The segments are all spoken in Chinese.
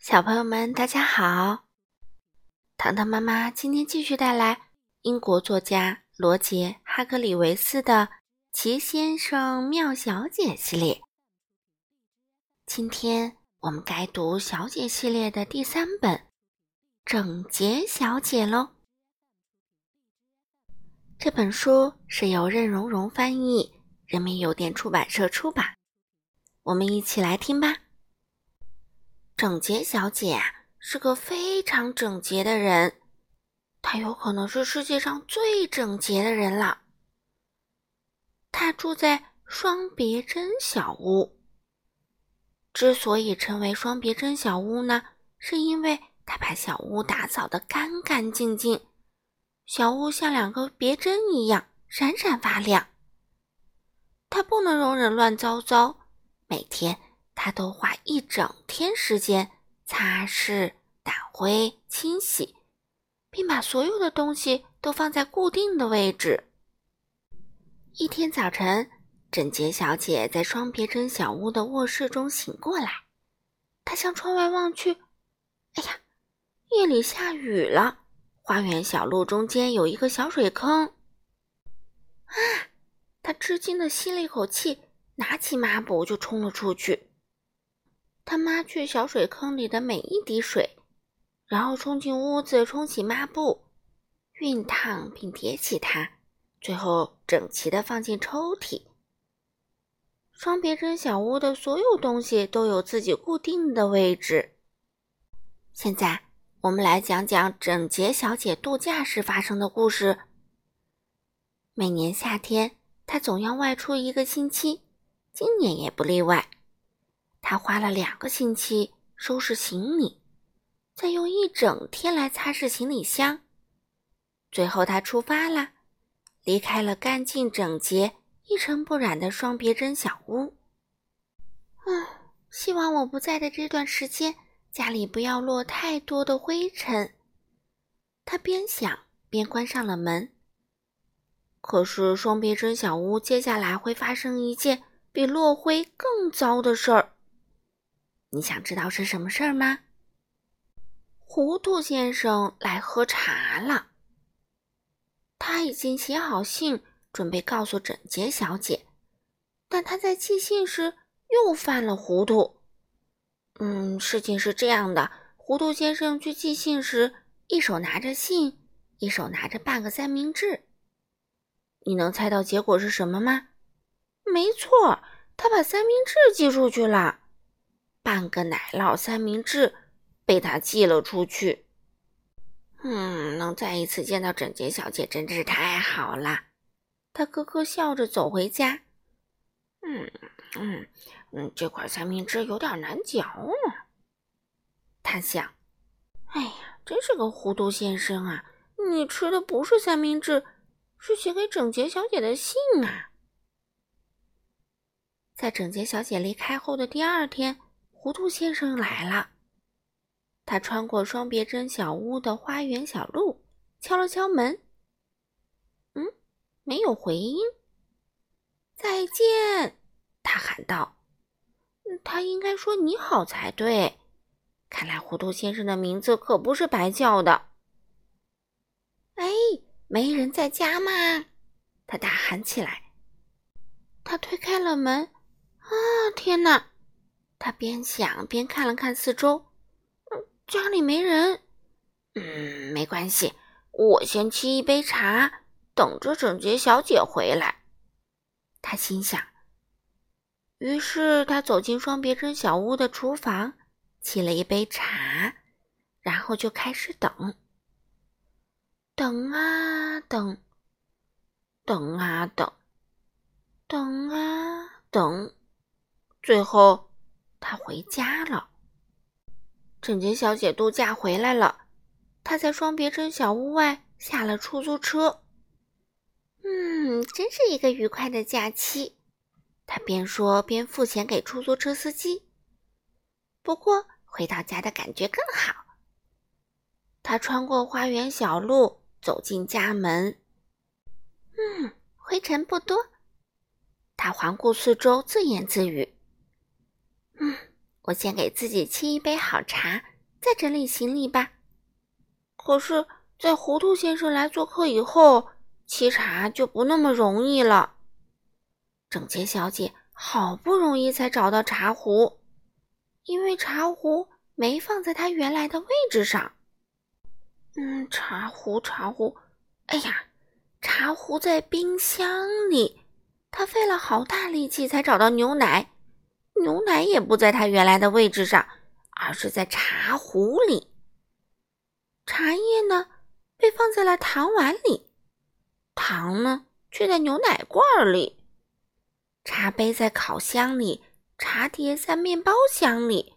小朋友们，大家好！糖糖妈妈今天继续带来英国作家罗杰·哈格里维斯的《奇先生妙小姐》系列。今天我们该读小姐系列的第三本《整洁小姐》喽。这本书是由任溶溶翻译，人民邮电出版社出版。我们一起来听吧。整洁小姐是个非常整洁的人，她有可能是世界上最整洁的人了。她住在双别针小屋。之所以称为双别针小屋呢，是因为她把小屋打扫得干干净净，小屋像两个别针一样闪闪发亮。她不能容忍乱糟糟，每天。他都花一整天时间擦拭、掸灰、清洗，并把所有的东西都放在固定的位置。一天早晨，整洁小姐在双别针小屋的卧室中醒过来，她向窗外望去，哎呀，夜里下雨了，花园小路中间有一个小水坑。啊！她吃惊的吸了一口气，拿起抹布就冲了出去。他抹去小水坑里的每一滴水，然后冲进屋子冲洗抹布，熨烫并叠起它，最后整齐地放进抽屉。双别针小屋的所有东西都有自己固定的位置。现在我们来讲讲整洁小姐度假时发生的故事。每年夏天，她总要外出一个星期，今年也不例外。他花了两个星期收拾行李，再用一整天来擦拭行李箱。最后，他出发了，离开了干净整洁、一尘不染的双别针小屋。唉，希望我不在的这段时间，家里不要落太多的灰尘。他边想边关上了门。可是，双别针小屋接下来会发生一件比落灰更糟的事儿。你想知道是什么事儿吗？糊涂先生来喝茶了。他已经写好信，准备告诉整洁小姐，但他在寄信时又犯了糊涂。嗯，事情是这样的：糊涂先生去寄信时，一手拿着信，一手拿着半个三明治。你能猜到结果是什么吗？没错，他把三明治寄出去了。半个奶酪三明治被他寄了出去。嗯，能再一次见到整洁小姐真是太好了。他咯咯笑着走回家。嗯嗯嗯，这块三明治有点难嚼呢。他想。哎呀，真是个糊涂先生啊！你吃的不是三明治，是写给整洁小姐的信啊。在整洁小姐离开后的第二天。糊涂先生来了，他穿过双别针小屋的花园小路，敲了敲门。嗯，没有回音。再见，他喊道。他应该说你好才对。看来糊涂先生的名字可不是白叫的。哎，没人在家吗？他大喊起来。他推开了门。啊，天哪！他边想边看了看四周，嗯，家里没人。嗯，没关系，我先沏一杯茶，等着整洁小姐回来。他心想。于是他走进双别针小屋的厨房，沏了一杯茶，然后就开始等。等啊等，等啊等，等啊等，最后。他回家了。整洁小姐度假回来了，她在双别针小屋外下了出租车。嗯，真是一个愉快的假期。她边说边付钱给出租车司机。不过回到家的感觉更好。她穿过花园小路，走进家门。嗯，灰尘不多。她环顾四周，自言自语。嗯我先给自己沏一杯好茶，再整理行李吧。可是，在糊涂先生来做客以后，沏茶就不那么容易了。整洁小姐好不容易才找到茶壶，因为茶壶没放在她原来的位置上。嗯，茶壶，茶壶，哎呀，茶壶在冰箱里。她费了好大力气才找到牛奶，牛奶也不在它原来的位置上，而是在茶壶里。茶叶呢，被放在了糖碗里，糖呢，却在牛奶罐里。茶杯在烤箱里，茶碟在面包箱里。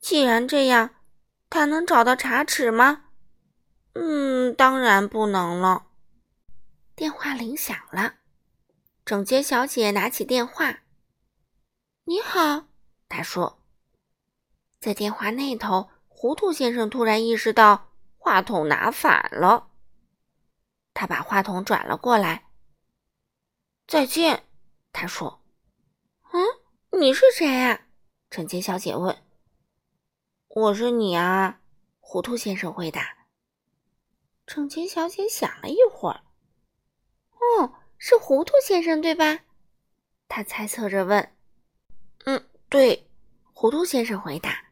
既然这样，他能找到茶匙吗？嗯，当然不能了。电话铃响了，整洁小姐拿起电话。你好，他说。在电话那头，糊涂先生突然意识到话筒拿反了，他把话筒转了过来。再见。他说：“嗯，你是谁呀？”整洁小姐问。“我是你啊。”糊涂先生回答。整洁小姐想了一会儿，“哦，是糊涂先生对吧？”她猜测着问。“，对。”糊涂先生回答。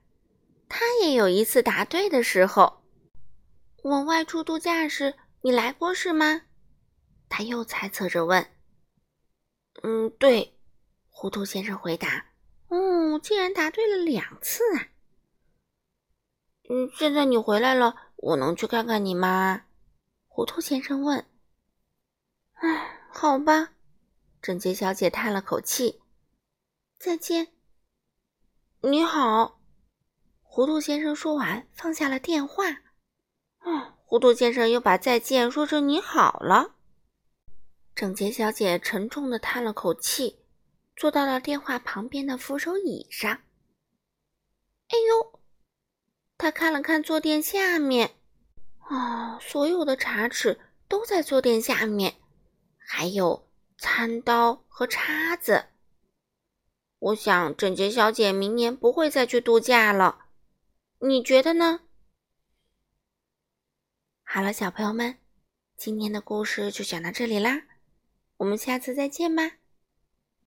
他也有一次答对的时候。我外出度假时，你来过是吗？他又猜测着问。嗯，对，糊涂先生回答。哦，竟然答对了两次啊！嗯，现在你回来了，我能去看看你吗？糊涂先生问。唉，好吧，整洁小姐叹了口气。再见。你好，糊涂先生说完，放下了电话。嗯，糊涂先生又把再见说成你好了。整洁小姐沉重的叹了口气，坐到了电话旁边的扶手椅上。哎呦！她看了看坐垫下面，啊，所有的茶匙都在坐垫下面，还有餐刀和叉子。我想整洁小姐明年不会再去度假了，你觉得呢？好了，小朋友们，今天的故事就讲到这里啦。我们下次再见吧。